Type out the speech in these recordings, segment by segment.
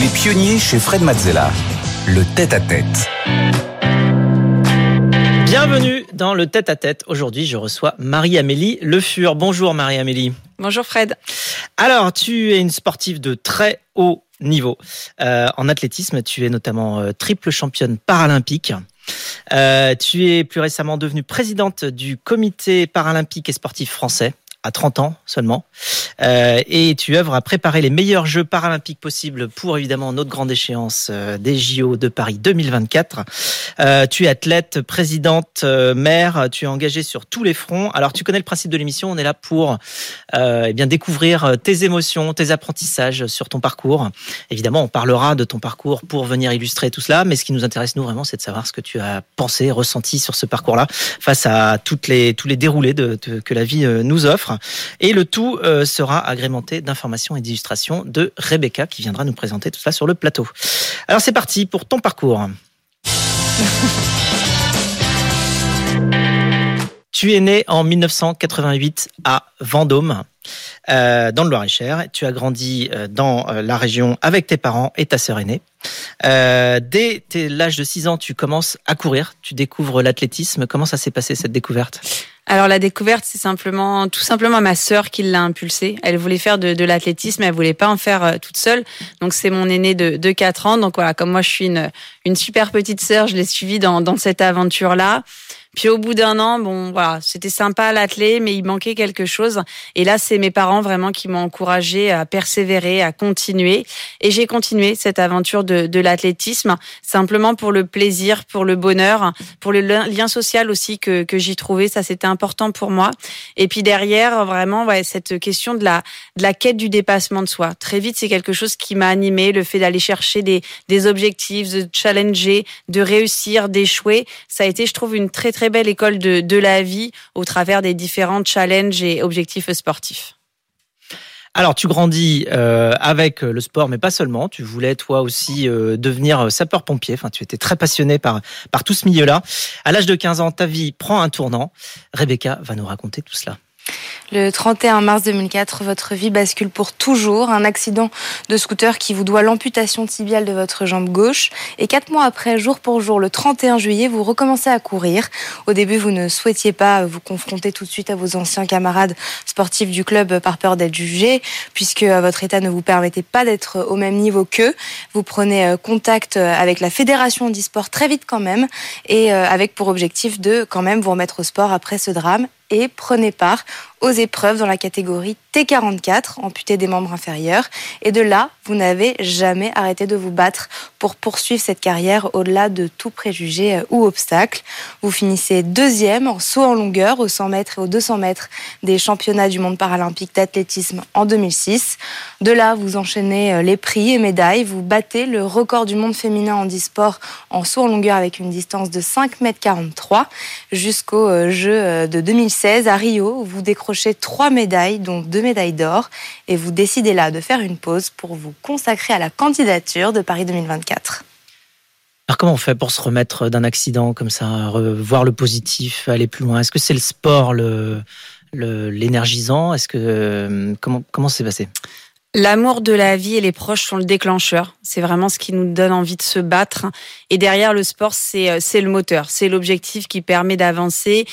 Les pionniers chez Fred Mazzella. Le tête-à-tête. Bienvenue dans le tête-à-tête. Aujourd'hui, je reçois Marie-Amélie Le Fur. Bonjour Marie-Amélie. Bonjour Fred. Alors, tu es une sportive de très haut niveau. Euh, en athlétisme, tu es notamment euh, triple championne paralympique. Euh, tu es plus récemment devenue présidente du comité paralympique et sportif français à 30 ans seulement. Euh, et tu œuvres à préparer les meilleurs Jeux paralympiques possibles pour évidemment notre grande échéance euh, des JO de Paris 2024. Euh, tu es athlète, présidente, maire, tu es engagée sur tous les fronts. Alors tu connais le principe de l'émission, on est là pour eh bien découvrir tes émotions, tes apprentissages sur ton parcours. Évidemment, on parlera de ton parcours pour venir illustrer tout cela, mais ce qui nous intéresse nous vraiment, c'est de savoir ce que tu as pensé, ressenti sur ce parcours-là face à toutes les tous les déroulés que la vie nous offre. Et le tout euh, agrémenté d'informations et d'illustrations de Rebecca qui viendra nous présenter tout ça sur le plateau. Alors c'est parti pour ton parcours. tu es né en 1988 à Vendôme. Euh, dans le Loir-et-Cher. Tu as grandi euh, dans euh, la région avec tes parents et ta sœur aînée. Dès l'âge de 6 ans, tu commences à courir, tu découvres l'athlétisme. Comment ça s'est passé cette découverte? Alors la découverte, c'est simplement, tout simplement ma sœur qui l'a impulsée. Elle voulait faire de, de l'athlétisme, elle voulait pas en faire euh, toute seule. Donc c'est mon aîné de, de 4 ans. Donc voilà, comme moi je suis une, une super petite sœur, je l'ai suivie dans, dans cette aventure-là. Puis au bout d'un an, bon voilà, c'était sympa l'athlé, mais il manquait quelque chose. Et là, c'est mes parents vraiment qui m'ont encouragé à persévérer, à continuer. Et j'ai continué cette aventure de, l'athlétisme, simplement pour le plaisir, pour le bonheur, pour le lien social aussi que, que j'y trouvais. Ça, c'était important pour moi. Et puis derrière, vraiment, ouais, cette question de la, de la quête du dépassement de soi. Très vite, c'est quelque chose qui m'a animé, le fait d'aller chercher des, des objectifs, de challenger, de réussir, d'échouer. Ça a été, je trouve, une très, très belle école de, la vie au travers des différents challenges et objectifs sportifs. Alors, tu grandis euh, avec le sport, mais pas seulement. Tu voulais toi aussi euh, devenir sapeur-pompier. Enfin, tu étais très passionné par par tout ce milieu-là. À l'âge de 15 ans, ta vie prend un tournant. Rebecca va nous raconter tout cela. Le 31 mars 2004, votre vie bascule pour toujours. Un accident de scooter qui vous doit l'amputation tibiale de votre jambe gauche. Et quatre mois après, jour pour jour, le 31 juillet, vous recommencez à courir. Au début, vous ne souhaitiez pas vous confronter tout de suite à vos anciens camarades sportifs du club par peur d'être jugé, puisque votre état ne vous permettait pas d'être au même niveau qu'eux. Vous prenez contact avec la fédération d'e-sport très vite quand même, et avec pour objectif de quand même vous remettre au sport après ce drame et prenez part aux épreuves dans la catégorie T44, amputé des membres inférieurs. Et de là, vous n'avez jamais arrêté de vous battre pour poursuivre cette carrière au-delà de tout préjugé ou obstacle. Vous finissez deuxième en saut en longueur aux 100 mètres et aux 200 mètres des championnats du monde paralympique d'athlétisme en 2006. De là, vous enchaînez les prix et médailles. Vous battez le record du monde féminin en e-sport en saut en longueur avec une distance de 5 mètres 43 jusqu'au jeu de 2016 à Rio où vous décrochez trois médailles, dont deux médailles d'or, et vous décidez là de faire une pause pour vous consacrer à la candidature de Paris 2024. Alors comment on fait pour se remettre d'un accident comme ça, voir le positif, aller plus loin? Est-ce que c'est le sport, le l'énergisant? Est-ce que comment comment c'est passé? L'amour de la vie et les proches sont le déclencheur. C'est vraiment ce qui nous donne envie de se battre. Et derrière le sport, c'est c'est le moteur, c'est l'objectif qui permet d'avancer,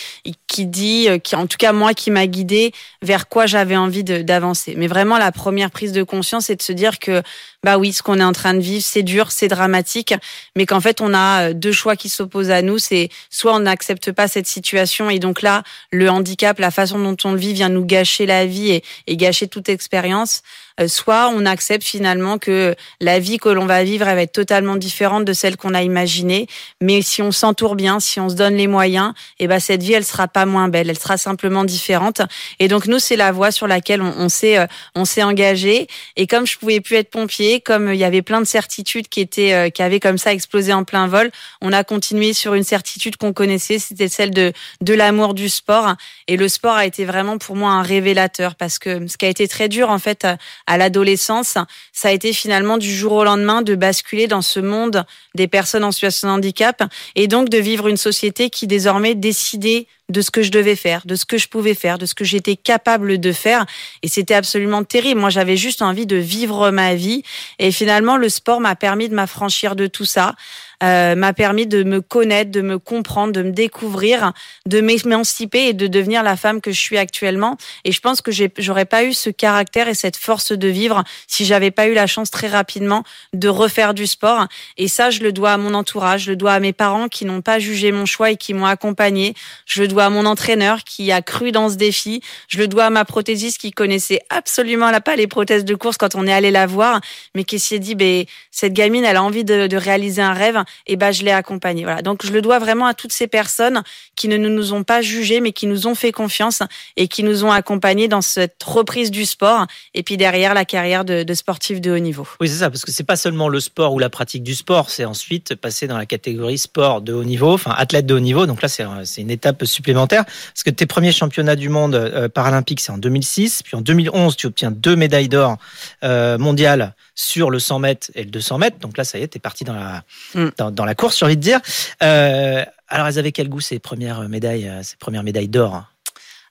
qui dit, qui en tout cas moi qui m'a guidé vers quoi j'avais envie d'avancer. Mais vraiment la première prise de conscience, c'est de se dire que bah oui, ce qu'on est en train de vivre, c'est dur, c'est dramatique, mais qu'en fait on a deux choix qui s'opposent à nous. C'est soit on n'accepte pas cette situation et donc là le handicap, la façon dont on le vit vient nous gâcher la vie et, et gâcher toute expérience soit on accepte finalement que la vie que l'on va vivre elle va être totalement différente de celle qu'on a imaginée. Mais si on s'entoure bien, si on se donne les moyens, et eh ben cette vie elle sera pas moins belle, elle sera simplement différente. Et donc nous c'est la voie sur laquelle on, on s'est on s'est engagé. Et comme je pouvais plus être pompier, comme il y avait plein de certitudes qui étaient qui avaient comme ça explosé en plein vol, on a continué sur une certitude qu'on connaissait, c'était celle de de l'amour du sport. Et le sport a été vraiment pour moi un révélateur parce que ce qui a été très dur en fait à l'adolescence, ça a été finalement du jour au lendemain de basculer dans ce monde des personnes en situation de handicap et donc de vivre une société qui désormais décidait de ce que je devais faire, de ce que je pouvais faire, de ce que j'étais capable de faire. Et c'était absolument terrible. Moi, j'avais juste envie de vivre ma vie. Et finalement, le sport m'a permis de m'affranchir de tout ça. Euh, m'a permis de me connaître, de me comprendre, de me découvrir, de m'émanciper et de devenir la femme que je suis actuellement. Et je pense que j'aurais pas eu ce caractère et cette force de vivre si j'avais pas eu la chance très rapidement de refaire du sport. Et ça, je le dois à mon entourage, je le dois à mes parents qui n'ont pas jugé mon choix et qui m'ont accompagné. Je le dois à mon entraîneur qui a cru dans ce défi. Je le dois à ma prothésiste qui connaissait absolument pas les prothèses de course quand on est allé la voir, mais qui s'est dit, ben, cette gamine, elle a envie de réaliser un rêve et ben je l'ai accompagné. Voilà. Donc je le dois vraiment à toutes ces personnes qui ne nous ont pas jugés, mais qui nous ont fait confiance et qui nous ont accompagnés dans cette reprise du sport et puis derrière la carrière de, de sportif de haut niveau. Oui, c'est ça, parce que c'est pas seulement le sport ou la pratique du sport, c'est ensuite passer dans la catégorie sport de haut niveau, enfin athlète de haut niveau. Donc là, c'est une étape supplémentaire parce que tes premiers championnats du monde euh, paralympiques, c'est en 2006, puis en 2011, tu obtiens deux médailles d'or euh, mondiales sur le 100 mètres et le 200 mètres. Donc là, ça y est, t'es parti dans la, mm. Dans, la course, j'ai envie de dire. Euh, alors, elles avaient quel goût ces premières médailles, euh, ces premières médailles d'or?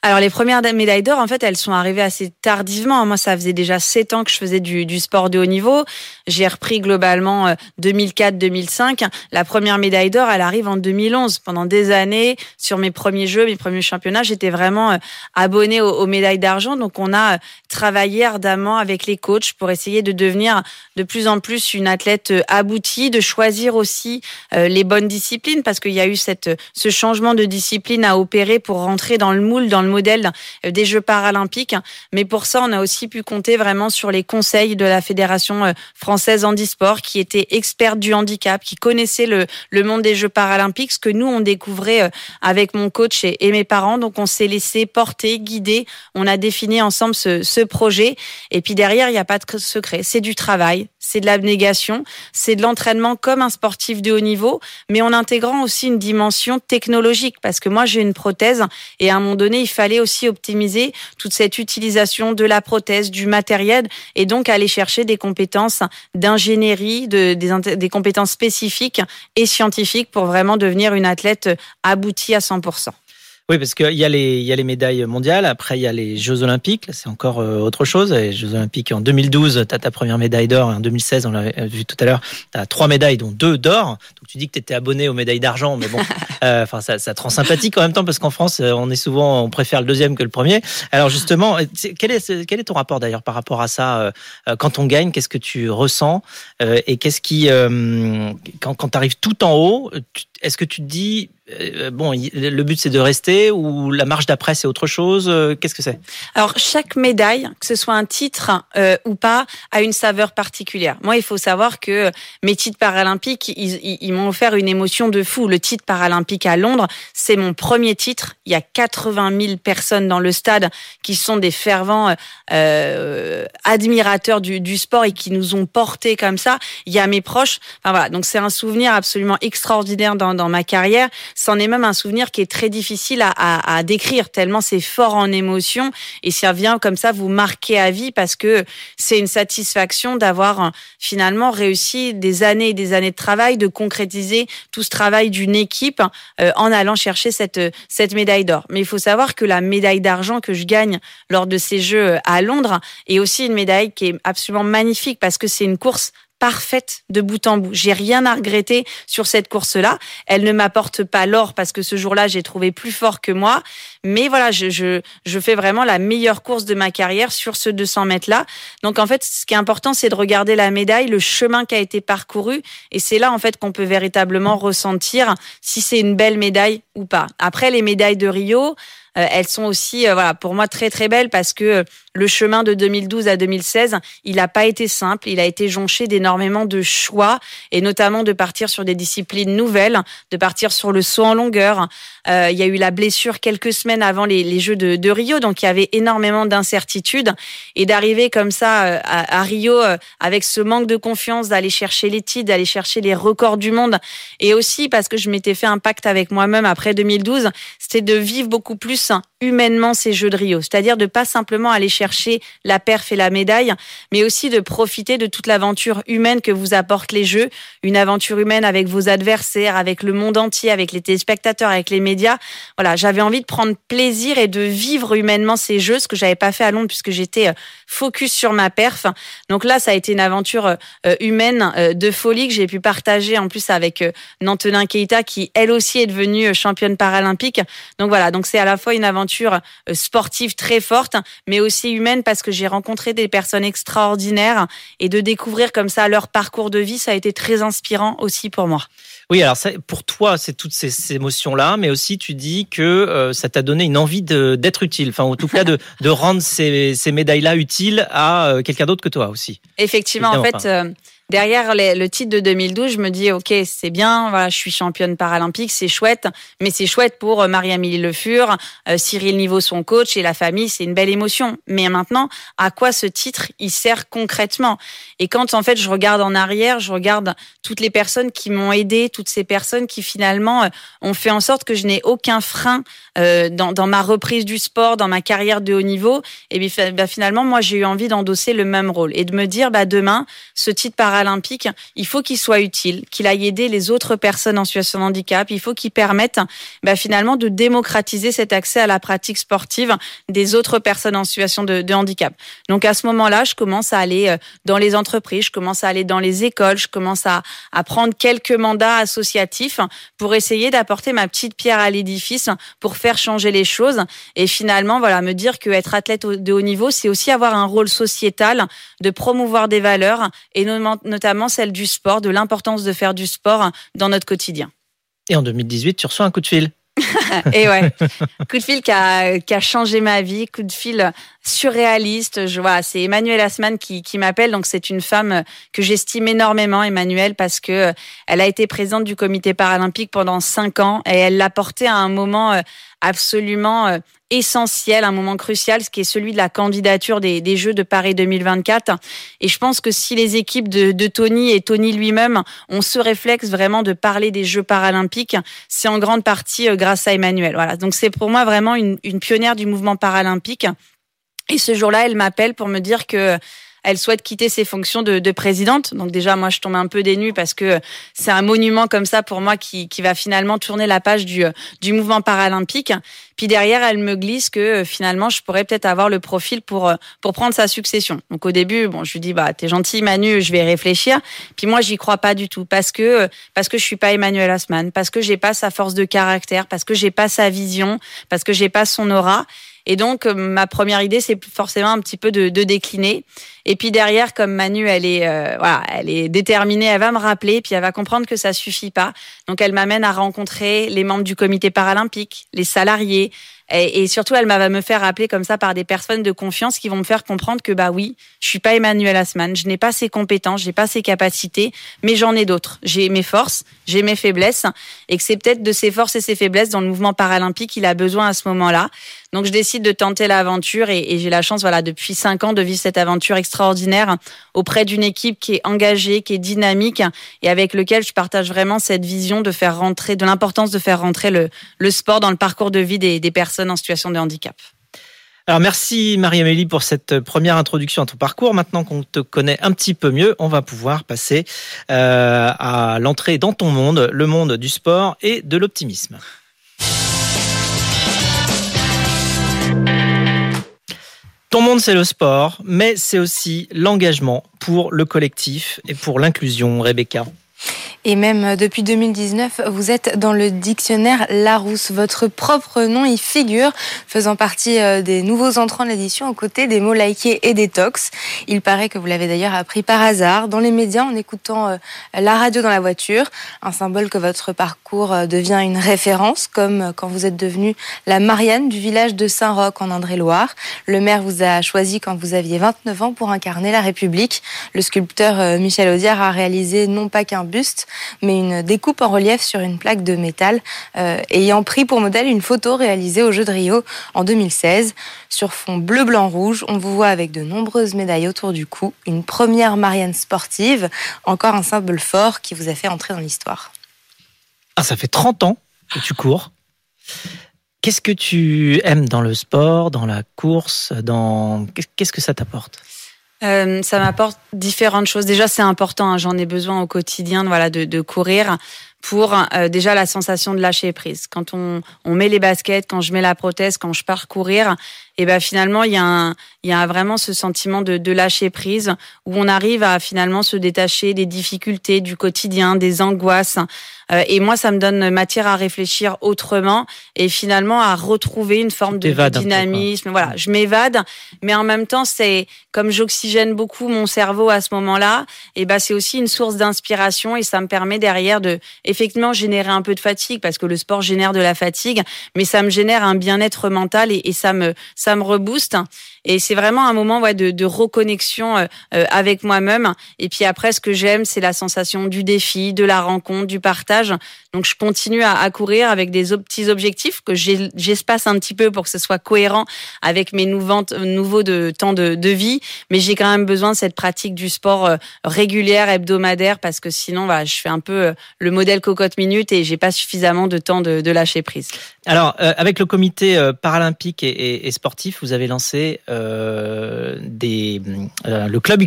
Alors les premières médailles d'or, en fait, elles sont arrivées assez tardivement. Moi, ça faisait déjà sept ans que je faisais du, sport de haut niveau. J'ai repris globalement 2004-2005. Euh, La première médaille d'or, elle arrive en 2011. Pendant des années, sur mes premiers jeux, mes premiers championnats, j'étais vraiment euh, abonnée aux, médailles d'argent. Donc on a euh, travaillé ardemment avec les coachs pour essayer de devenir de plus en plus une athlète aboutie, de choisir aussi les bonnes disciplines, parce qu'il y a eu cette, ce changement de discipline à opérer pour rentrer dans le moule, dans le euh, des Jeux paralympiques. Mais pour ça, on a aussi pu compter vraiment sur les conseils de la Fédération euh, française handisport, qui était experte du handicap, qui connaissait le, le monde des Jeux paralympiques, ce que nous, on découvrait euh, avec mon coach et, mes parents. Donc, on s'est laissé porter, guider. On a défini ensemble ce, ce projet. Et puis derrière, il n'y a pas de secret. C'est du travail, c'est de l'abnégation, c'est de l'entraînement comme un sportif de haut niveau, mais en intégrant aussi une dimension technologique. Parce que moi, j'ai une prothèse et à un moment donné, il fallait aussi optimiser toute cette utilisation de la prothèse, du matériel, et donc aller chercher des compétences d'ingénierie, de, des, des compétences spécifiques et scientifiques pour vraiment devenir une athlète aboutie à 100%. Oui, parce qu'il y, a les, il y a les médailles mondiales, après il y a les Jeux Olympiques, c'est encore euh, autre chose. Les Jeux Olympiques en 2012, tu as ta première médaille d'or, et en 2016, on l'a vu tout à l'heure, tu as trois médailles, dont deux d'or. Donc tu dis que tu étais abonné aux médailles d'argent, mais bon, euh, enfin ça, ça te rend sympathique en même temps, parce qu'en France, euh, on est souvent, on préfère le deuxième que le premier. Alors justement, quel est, quel est ton rapport d'ailleurs par rapport à ça Quand on gagne, qu'est-ce que tu ressens Et qu'est-ce qui, quand, quand tu arrives tout en haut, est-ce que tu te dis euh, bon, le but c'est de rester ou la marche d'après c'est autre chose euh, Qu'est-ce que c'est? Alors chaque médaille, que ce soit un titre euh, ou pas, a une saveur particulière. Moi, il faut savoir que mes titres paralympiques, ils, m'ont offert une émotion de fou. Le titre paralympique à Londres, c'est mon premier titre. Il y a 80 000 personnes dans le stade qui sont des fervents admirateurs du, sport et qui nous ont portés comme ça. Il y a mes proches. Enfin voilà, donc c'est un souvenir absolument extraordinaire dans ma carrière c'en est même un souvenir qui est très difficile à, décrire, tellement c'est fort en émotion et ça vient comme ça vous marquer à vie parce que c'est une satisfaction d'avoir euh, finalement réussi des années et des années de travail, de concrétiser tout ce travail d'une équipe euh, en allant chercher cette, cette médaille d'or. Mais il faut savoir que la médaille d'argent que je gagne lors de ces Jeux à Londres est aussi une médaille qui est absolument magnifique parce que c'est une course parfaite de bout en bout. J'ai rien à regretter sur cette course-là. Elle ne m'apporte pas l'or parce que ce jour-là, j'ai trouvé plus fort que moi. Mais voilà, je, je, je fais vraiment la meilleure course de ma carrière sur ce 200 mètres-là. Donc en fait, ce qui est important, c'est de regarder la médaille, le chemin qui a été parcouru. Et c'est là, en fait, qu'on peut véritablement ressentir si c'est une belle médaille ou pas. Après, les médailles de Rio, elles sont aussi, euh, voilà, pour moi très très belles parce que euh, le chemin de 2012 à 2016, il n'a pas été simple. Il a été jonché d'énormément de choix et notamment de partir sur des disciplines nouvelles, de partir sur le saut en longueur. il y a eu la blessure quelques semaines avant les, Jeux de, Rio, donc il y avait énormément d'incertitudes et d'arriver comme ça à, Rio avec ce manque de confiance, d'aller chercher les titres, d'aller chercher les records du monde et aussi parce que je m'étais fait un pacte avec moi-même après 2012, c'était de vivre beaucoup plus plus humainement ces Jeux de Rio, c'est-à-dire de pas simplement aller chercher la perf et la médaille, mais aussi de profiter de toute l'aventure humaine que vous apportent les Jeux, une aventure humaine avec vos adversaires, avec le monde entier, avec les téléspectateurs, avec les médias. Voilà, j'avais envie de prendre plaisir et de vivre humainement ces Jeux, ce que j'avais pas fait à Londres puisque j'étais euh, focus sur ma perf. Donc là, ça a été une aventure euh, humaine euh, de folie que j'ai pu partager en plus avec Nantelin Keita qui elle aussi est devenue championne paralympique. Donc voilà, donc c'est à la fois une aventure euh, sportive très forte, mais aussi humaine parce que j'ai rencontré des personnes extraordinaires et de découvrir comme ça leur parcours de vie, ça a été très inspirant aussi pour moi. Oui, alors ça, pour toi, c'est toutes ces, émotions-là, mais aussi tu dis que euh, ça t'a donné une envie d'être utile, enfin en tout cas de, de rendre ces, ces médailles-là utiles à euh, quelqu'un d'autre que toi aussi. Effectivement, en fait derrière le titre de 2012, je me dis ok, c'est bien, voilà, je suis championne paralympique, c'est chouette, mais c'est chouette pour euh, Marie-Amélie Le Fur, euh, Cyril Niveau son coach et la famille, c'est une belle émotion. Mais maintenant, à quoi ce titre il sert concrètement? Et quand en fait je regarde en arrière, je regarde toutes les personnes qui m'ont aidé, toutes ces personnes qui finalement euh, ont fait en sorte que je n'ai aucun frein dans, ma reprise du sport, dans ma carrière de haut niveau. Et bien bah, finalement, moi j'ai eu envie d'endosser le même rôle et de me dire bah demain, ce titre paralympique paralympique, il faut qu'il soit utile, qu'il aille aider les autres personnes en situation de handicap. Il faut qu'il permette bah, finalement de démocratiser cet accès à la pratique sportive des autres personnes en situation de, handicap. Donc à ce moment-là, je commence à aller euh, dans les entreprises, je commence à aller dans les écoles, je commence à, prendre quelques mandats associatifs pour essayer d'apporter ma petite pierre à l'édifice pour faire changer les choses. Et finalement, voilà, me dire que être athlète de haut niveau, c'est aussi avoir un rôle sociétal, de promouvoir des valeurs et notamment celle du sport, de l'importance de faire du sport dans notre quotidien. Et en 2018, tu reçois un coup de fil. et ouais, coup de fil qui a, qui a, changé ma vie, coup de fil surréaliste. Je vois, c'est Emmanuel Asman qui, qui m'appelle. Donc c'est une femme que j'estime énormément, Emmanuel, parce que elle a été présente du Comité paralympique pendant cinq ans et elle l'a porté à un moment euh, absolument euh, essentiel, un moment crucial, ce qui est celui de la candidature des, des, Jeux de Paris 2024. Et je pense que si les équipes de, de Tony et Tony lui-même ont ce réflexe vraiment de parler des Jeux paralympiques, c'est en grande partie euh, grâce à Emmanuel. Voilà. Donc c'est pour moi vraiment une, une pionnière du mouvement paralympique. Et ce jour-là, elle m'appelle pour me dire que elle souhaite quitter ses fonctions de, de, présidente. Donc déjà, moi, je tombe un peu dénue parce que c'est un monument comme ça pour moi qui, qui va finalement tourner la page du, du mouvement paralympique. Puis derrière, elle me glisse que euh, finalement, je pourrais peut-être avoir le profil pour euh, pour prendre sa succession. Donc au début, bon, je lui dis bah t'es gentil Manu, je vais réfléchir. Puis moi, j'y crois pas du tout parce que euh, parce que je suis pas Emmanuel Asman, parce que j'ai pas sa force de caractère, parce que j'ai pas sa vision, parce que j'ai pas son aura. Et donc, ma première idée, c'est forcément un petit peu de, de, décliner. Et puis derrière, comme Manu, elle est, voilà, elle est déterminée, elle va me rappeler, puis elle va comprendre que ça suffit pas. Donc, elle m'amène à rencontrer les membres du comité paralympique, les salariés, et, surtout, elle va me faire appeler comme ça par des personnes de confiance qui vont me faire comprendre que bah oui, je suis pas Emmanuel Asman, je n'ai pas ses compétences, j'ai pas ses capacités, mais j'en ai d'autres. J'ai mes forces, j'ai mes faiblesses, et que c'est peut-être de ces forces et ses faiblesses dans le mouvement paralympique qu'il a besoin à ce moment-là. Donc je décide de tenter l'aventure et, j'ai la chance, voilà, depuis cinq ans de vivre cette aventure extraordinaire auprès d'une équipe qui est engagée, qui est dynamique et avec lequel je partage vraiment cette vision de faire rentrer, de l'importance de faire rentrer le, sport dans le parcours de vie des, des personnes en situation de handicap. Alors merci Marie-Amélie pour cette première introduction à ton parcours. Maintenant qu'on te connaît un petit peu mieux, on va pouvoir passer euh, à l'entrée dans ton monde, le monde du sport et de l'optimisme. Ton monde, c'est le sport, mais c'est aussi l'engagement pour le collectif et pour l'inclusion, Rebecca. Et même euh, depuis 2019, vous êtes dans le dictionnaire Larousse. Votre propre nom y figure, faisant partie euh, des nouveaux entrants de l'édition aux côtés des mots likés et des tox. Il paraît que vous l'avez d'ailleurs appris par hasard dans les médias en écoutant euh, la radio dans la voiture. Un symbole que votre parcours devient une référence, comme quand vous êtes devenue la Marianne du village de Saint-Roch en Indre-et-Loire. Le maire vous a choisi quand vous aviez 29 ans pour incarner la République. Le sculpteur Michel Audiard a réalisé non pas qu'un buste, mais une découpe en relief sur une plaque de métal, euh, ayant pris pour modèle une photo réalisée au Jeu de Rio en 2016. Sur fond bleu, blanc, rouge, on vous voit avec de nombreuses médailles autour du cou, une première Marianne sportive, encore un symbole fort qui vous a fait entrer dans l'histoire. Ah, ça fait 30 ans que tu cours. Qu'est-ce que tu aimes dans le sport, dans la course, dans qu'est-ce que ça t'apporte? Euh, ça m'apporte différentes choses. Déjà, c'est important. Hein, J'en ai besoin au quotidien, voilà, de, de courir pour euh, déjà la sensation de lâcher prise. Quand on, on met les baskets, quand je mets la prothèse, quand je pars courir, et ben finalement il y a un, il y a vraiment ce sentiment de, de lâcher prise où on arrive à finalement se détacher des difficultés du quotidien, des angoisses. Euh, et moi, ça me donne matière à réfléchir autrement et finalement à retrouver une forme de, dynamisme. voilà, je m'évade, mais en même temps, c'est comme j'oxygène beaucoup mon cerveau à ce moment-là, et ben c'est aussi une source d'inspiration et ça me permet derrière de effectivement générer un peu de fatigue parce que le sport génère de la fatigue, mais ça me génère un bien-être mental et, et ça me ça me rebooste. Et c'est vraiment un moment de, de reconnexion euh, euh, avec moi-même. Et puis après, ce que j'aime, c'est la sensation du défi, de la rencontre, du partage. Donc je continue à, courir avec des petits objectifs que j'espace un petit peu pour que ce soit cohérent avec mes nouveaux, nouveaux de temps de, vie. Mais j'ai quand même besoin de cette pratique du sport euh, régulière, hebdomadaire, parce que sinon, bah, je fais un peu le modèle cocotte minute et j'ai pas suffisamment de temps de, lâcher prise. Alors, avec le comité paralympique et, sportif, vous avez lancé euh, des, euh, le club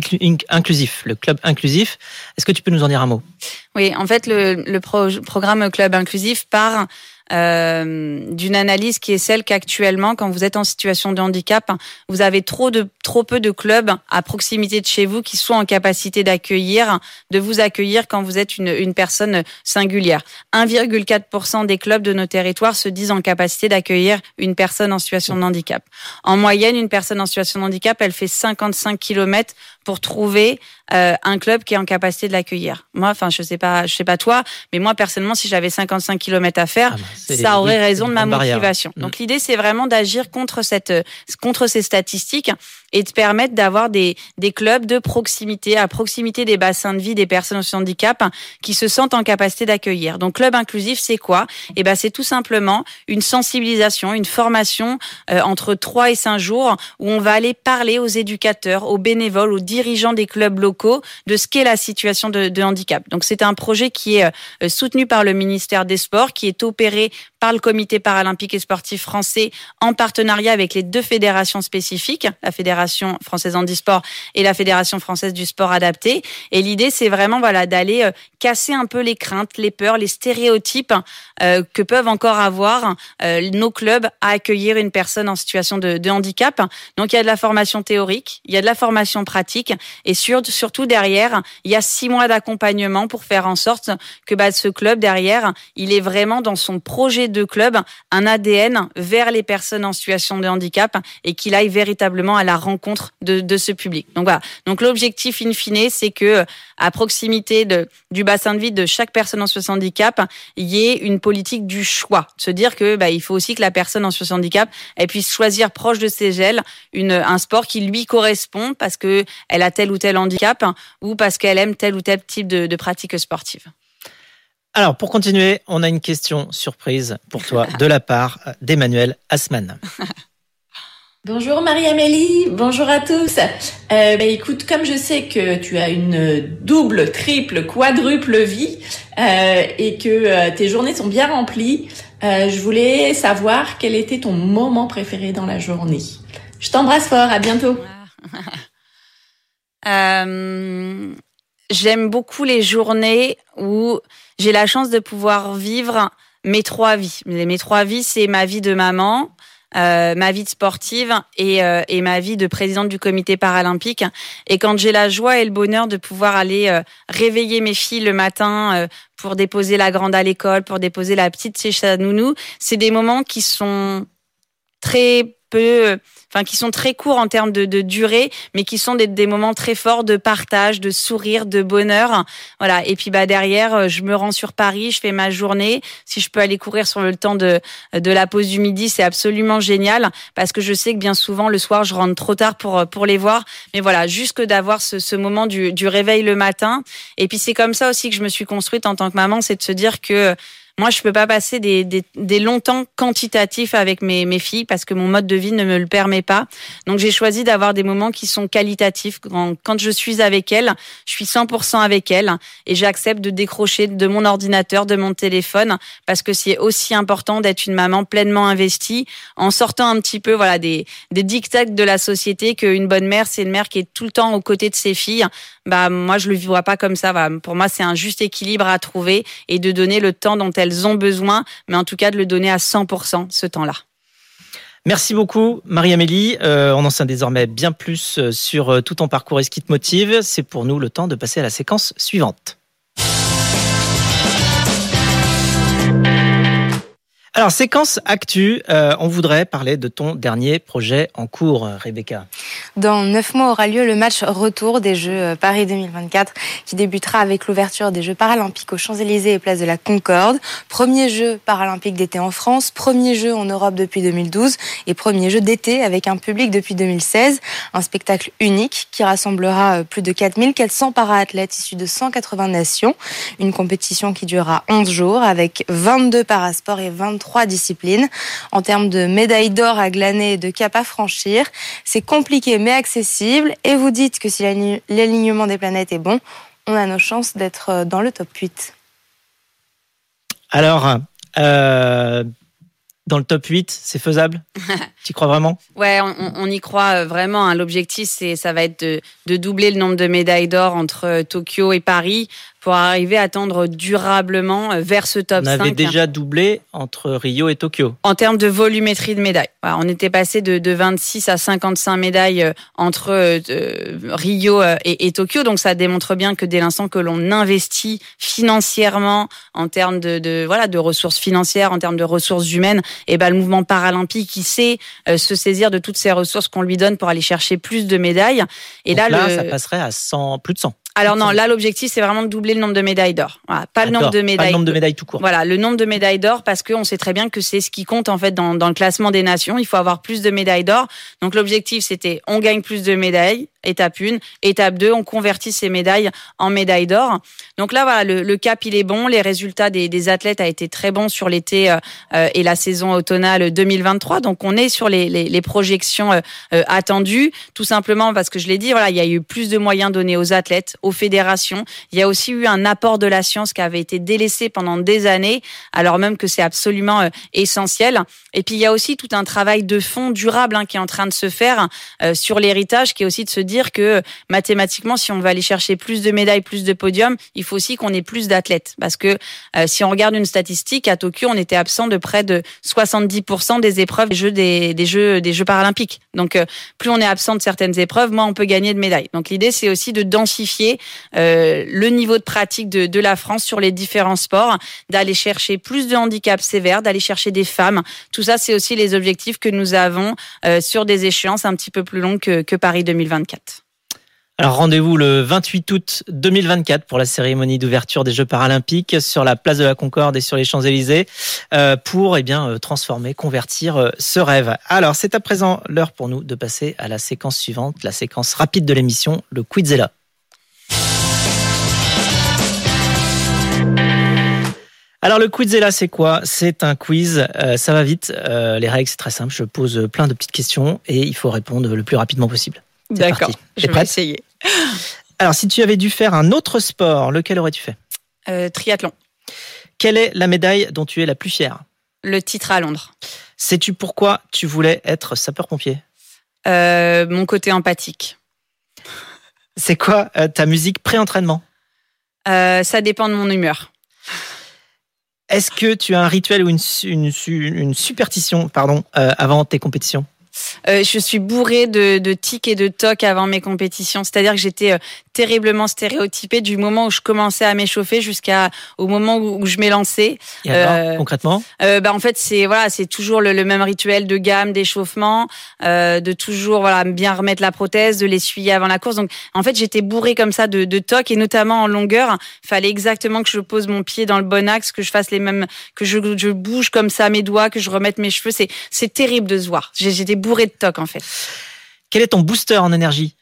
inclusif. Le club inclusif. Est-ce que tu peux nous en dire un mot? Oui, en fait, le programme club inclusif part euh, d'une analyse qui est celle qu'actuellement, quand vous êtes en situation de handicap, vous avez trop de trop peu de clubs à proximité de chez vous qui sont en capacité d'accueillir, de vous accueillir quand vous êtes une, une personne singulière. 1,4% des clubs de nos territoires se disent en capacité d'accueillir une personne en situation de handicap. En moyenne, une personne en situation de handicap, elle fait 55 km pour trouver euh, un club qui est en capacité de l'accueillir. Moi, enfin, je sais pas, je sais pas toi, mais moi personnellement, si j'avais 55 km à faire, ah bah, ça aurait raison de ma motivation. Mm. Donc l'idée, c'est vraiment d'agir contre cette, contre ces statistiques et de permettre d'avoir des, des clubs de proximité, à proximité des bassins de vie des personnes en handicap qui se sentent en capacité d'accueillir. Donc club inclusif, c'est quoi? Eh ben, c'est tout simplement une sensibilisation, une formation euh, entre 3 et 5 jours où on va aller parler aux éducateurs, aux bénévoles, aux dirigeants des clubs locaux de ce qu'est la situation de, de handicap. Donc c'est un projet qui est euh, soutenu par le ministère des Sports, qui est opéré par le Comité paralympique et sportif français en partenariat avec les deux fédérations spécifiques, la Fédération française handisport et la Fédération française du sport adapté. Et l'idée, c'est vraiment voilà d'aller euh, casser un peu les craintes, les peurs, les stéréotypes euh, que peuvent encore avoir euh, nos clubs à accueillir une personne en situation de, de, handicap. Donc il y a de la formation théorique, il y a de la formation pratique et sur, surtout derrière, il y a six mois d'accompagnement pour faire en sorte que bah, ce club derrière, il est vraiment dans son projet de club un ADN vers les personnes en situation de handicap et qu'il aille véritablement à la rencontre de, ce public. Donc voilà. Donc l'objectif in fine, c'est que à proximité du bassin de vie de chaque personne en situation de handicap, il y ait une politique du choix. Se dire que bah, il faut aussi que la personne en situation de handicap elle puisse choisir proche de ses gels une, un sport qui lui correspond parce que elle a tel ou tel handicap ou parce qu'elle aime tel ou tel type de pratique sportive. Alors, pour continuer, on a une question surprise pour toi de la part d'Emmanuel Asman. Bonjour Marie-Amélie, bonjour à tous. Euh, bah, écoute, comme je sais que tu as une double, triple, quadruple vie euh, et que euh, tes journées sont bien remplies, euh, je voulais savoir quel était ton moment préféré dans la journée. Je t'embrasse fort, à bientôt. J'aime beaucoup les journées où j'ai la chance de pouvoir vivre mes trois vies. Mes trois vies, c'est ma vie de maman, euh, ma vie de sportive et, euh, et, ma vie de présidente du comité paralympique. Et quand j'ai la joie et le bonheur de pouvoir aller euh, réveiller mes filles le matin euh, pour déposer la grande à l'école, pour déposer la petite chez sa nounou, c'est des moments qui sont très peu enfin qui sont très courts en termes de, de durée, mais qui sont des, des, moments très forts de partage, de sourire, de bonheur. Voilà. Et puis bah derrière, euh, je me rends sur Paris, je fais ma journée. Si je peux aller courir sur le temps de de la pause du midi, c'est absolument génial parce que je sais que bien souvent le soir, je rentre trop tard pour pour les voir. Mais voilà, juste d'avoir ce, ce moment du, du réveil le matin. Et puis c'est comme ça aussi que je me suis construite en tant que maman, c'est de se dire que moi, je peux pas passer des, des, des longs temps quantitatifs avec mes, mes filles parce que mon mode de vie ne me le permet pas. Donc, j'ai choisi d'avoir des moments qui sont qualitatifs. Quand, quand je suis avec elles, je suis 100% avec elles et j'accepte de décrocher de mon ordinateur, de mon téléphone parce que c'est aussi important d'être une maman pleinement investie en sortant un petit peu, voilà, des, des dictats de la société qu'une bonne mère, c'est une mère qui est tout le temps aux côtés de ses filles. Bah, moi, je le vois pas comme ça. Pour moi, c'est un juste équilibre à trouver et de donner le temps dont elles ont besoin, mais en tout cas de le donner à 100% ce temps-là. Merci beaucoup, Marie-Amélie. Euh, on en sait désormais bien plus euh, sur euh, tout ton parcours et ce qui te motive. C'est pour nous le temps de passer à la séquence suivante. Alors, séquence actu, euh, on voudrait parler de ton dernier projet en cours, Rebecca. Dans neuf mois aura lieu le match retour des Jeux euh, Paris 2024 qui débutera avec l'ouverture des Jeux paralympiques aux Champs-Élysées et place de la Concorde. Premier jeu paralympique d'été en France, premier jeu en Europe depuis 2012 et premier jeu d'été avec un public depuis 2016. Un spectacle unique qui rassemblera euh, plus de 4400 para-athlètes issus de 180 nations. Une compétition qui durera 11 jours avec 22 parasports et 23 trois disciplines. En termes de médailles d'or à glaner et de cap à franchir, c'est compliqué mais accessible. Et vous dites que si l'alignement des planètes est bon, on a nos chances d'être euh, dans le top 8. Alors, euh, dans le top 8, c'est faisable? Tu crois vraiment? Ouais, on, y croit euh, vraiment. Hein. L'objectif, c'est, ça va être de, de, doubler le nombre de médailles d'or entre Tokyo et Paris pour arriver à tendre durablement euh, vers ce top 5. On avait déjà doublé entre Rio et Tokyo. En termes de volumétrie de médailles. on était passé de, de, 26 à 55 médailles euh, entre euh, Rio et, Tokyo. Donc ça démontre bien que dès l'instant que l'on investit financièrement en termes de, de, voilà, de ressources financières, en termes de ressources humaines, et eh ben, le mouvement paralympique, il sait se saisir de toutes ces ressources qu'on lui donne pour aller chercher plus de médailles. Et là, là ça passerait à 100, plus de 100. Alors non, là l'objectif c'est vraiment de doubler le nombre de médailles d'or. pas le nombre de médailles. Pas le nombre de médailles tout court. Voilà, le nombre de médailles d'or parce qu'on sait très bien que c'est ce qui compte en fait dans, dans le classement des nations. Il faut avoir plus de médailles d'or. Donc l'objectif c'était on gagne plus de médailles, étape 1. Étape 2, on convertit ces médailles en médailles d'or. Donc là, voilà, le, cap, il est bon. Les résultats des, athlètes a été très bons sur l'été euh, et la saison automnale 2023. Donc on est sur les, projections euh, euh, attendues, tout simplement parce que je l'ai dit, voilà, il y a eu plus de moyens donnés aux athlètes, aux fédérations. Il y a aussi eu un apport de la science qui avait été délaissé pendant des années, alors même que c'est absolument essentiel. Et puis il y a aussi tout un travail de fond durable hein, qui est en train de se faire sur l'héritage, qui est aussi de se dire que mathématiquement, si on veut aller chercher plus de médailles, plus de podiums, il faut aussi qu'on ait plus d'athlètes. Parce que euh, si on regarde une statistique, à Tokyo, on était absent de près de 70% des épreuves des Jeux, des, jeux, des Jeux paralympiques. Donc, euh, plus on est absent de certaines épreuves, moins on peut gagner de médailles. Donc, l'idée, c'est aussi de densifier euh, le niveau de pratique de, de la France sur les différents sports, d'aller chercher plus de handicaps sévères, d'aller chercher des femmes. Tout ça, c'est aussi les objectifs que nous avons sur des échéances un petit peu plus longues que, que Paris 2024. Alors rendez-vous le 28 août 2024 pour la cérémonie d'ouverture des Jeux paralympiques sur la place de la Concorde et sur les Champs-Élysées euh, pour eh bien euh, transformer, convertir euh, ce rêve. Alors c'est à présent l'heure pour nous de passer à la séquence suivante, la séquence rapide de l'émission, le Quizella. Alors le Quizella, c'est quoi? C'est un quiz, ça va vite. les règles, c'est très simple. Je pose plein de petites questions et il faut répondre le plus rapidement possible. D'accord, je vais essayer. Alors, si tu avais dû faire un autre sport, lequel aurais-tu fait? Euh, Triathlon. Quelle est la médaille dont tu es la plus fière? Le titre à Londres. Sais-tu pourquoi tu voulais être sapeur-pompier? Euh, Mon côté empathique. C'est quoi euh, ta musique pré-entraînement? Ça dépend de mon humeur. Est-ce que tu as un rituel ou une, une superstition pardon, avant tes compétitions? Euh, je suis bourrée de, de tics et de tocs avant mes compétitions. C'est-à-dire que j'étais euh, terriblement stéréotypée du moment où je commençais à m'échauffer jusqu'à au moment où, je lancée. euh, concrètement bah, En fait, c'est voilà, c'est toujours le, même rituel de gamme, d'échauffement, de toujours voilà bien remettre la prothèse, de l'essuyer avant la course. Donc, en fait, j'étais bourrée comme ça de, de tocs et notamment en longueur. Il fallait exactement que je pose mon pied dans le bon axe, que je fasse les mêmes, que je, je bouge comme ça mes doigts, que je remette mes cheveux. C'est c'est terrible de se voir. J'étais bourrée de tocs en fait. Quel est ton booster en énergie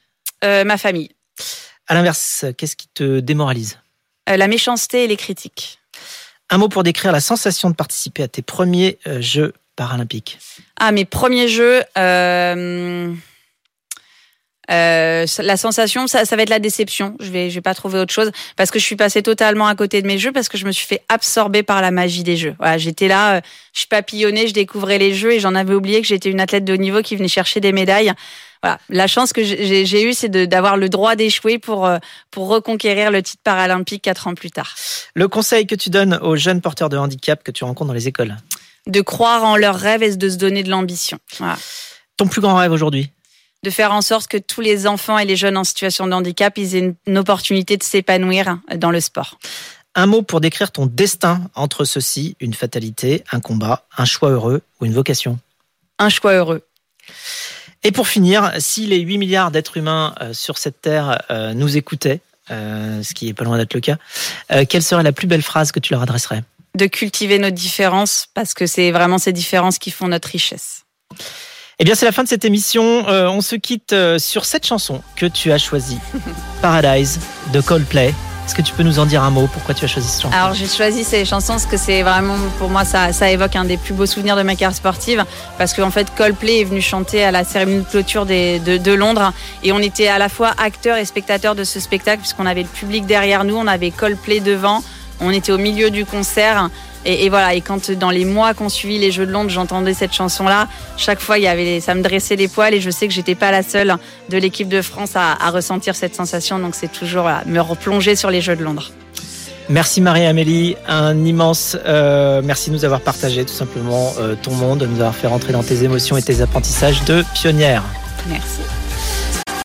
euh, Ma famille. À l'inverse, qu'est-ce qui te démoralise euh, La méchanceté et les critiques. Un mot pour décrire la sensation de participer à tes premiers euh, Jeux paralympiques. Ah, mes premiers Jeux. Euh... Euh, la sensation, ça, ça, va être la déception. Je vais, je vais pas trouver autre chose parce que je suis passée totalement à côté de mes jeux parce que je me suis fait absorber par la magie des jeux. Voilà, j'étais là, euh, je papillonnais, je découvrais les jeux et j'en avais oublié que j'étais une athlète de haut niveau qui venait chercher des médailles. Voilà, la chance que j'ai eue, c'est d'avoir le droit d'échouer pour euh, pour reconquérir le titre paralympique quatre ans plus tard. Le conseil que tu donnes aux jeunes porteurs de handicap que tu rencontres dans les écoles? De croire en leurs rêves et de se donner de l'ambition. Voilà. Ton plus grand rêve aujourd'hui? De faire en sorte que tous les enfants et les jeunes en situation de handicap aient une opportunité de s'épanouir dans le sport. Un mot pour décrire ton destin entre ceux-ci, une fatalité, un combat, un choix heureux ou une vocation Un choix heureux. Et pour finir, si les 8 milliards d'êtres humains euh, sur cette Terre euh, nous écoutaient, euh, ce qui est pas loin d'être le cas, quelle serait la plus belle phrase que tu leur adresserais? De cultiver nos différences, parce que c'est vraiment ces différences qui font notre richesse. Eh bien, c'est la fin de cette émission. Euh, on se quitte euh, sur cette chanson que tu as choisie, Paradise de Coldplay. Est-ce que tu peux nous en dire un mot? Pourquoi tu as choisi cette chanson? Alors j'ai choisi ces chansons parce que c'est vraiment pour moi ça, ça évoque un des plus beaux souvenirs de ma carrière sportive. Parce qu'en fait Coldplay est venu chanter à la cérémonie de clôture des, de, de, Londres. Et on était à la fois acteurs et spectateurs de ce spectacle puisqu'on avait le public derrière nous, on avait Coldplay devant, on était au milieu du concert et, voilà, et quand dans les mois qu'on suivi les Jeux de Londres, j'entendais cette chanson-là, chaque fois, il y avait, ça me dressait les poils et je sais que j'étais pas la seule de l'équipe de France à, ressentir cette sensation. Donc c'est toujours me replonger sur les Jeux de Londres. Merci Marie-Amélie, un immense euh, merci de nous avoir partagé tout simplement euh, ton monde, de nous avoir fait rentrer dans tes émotions et tes apprentissages de pionnière. Merci.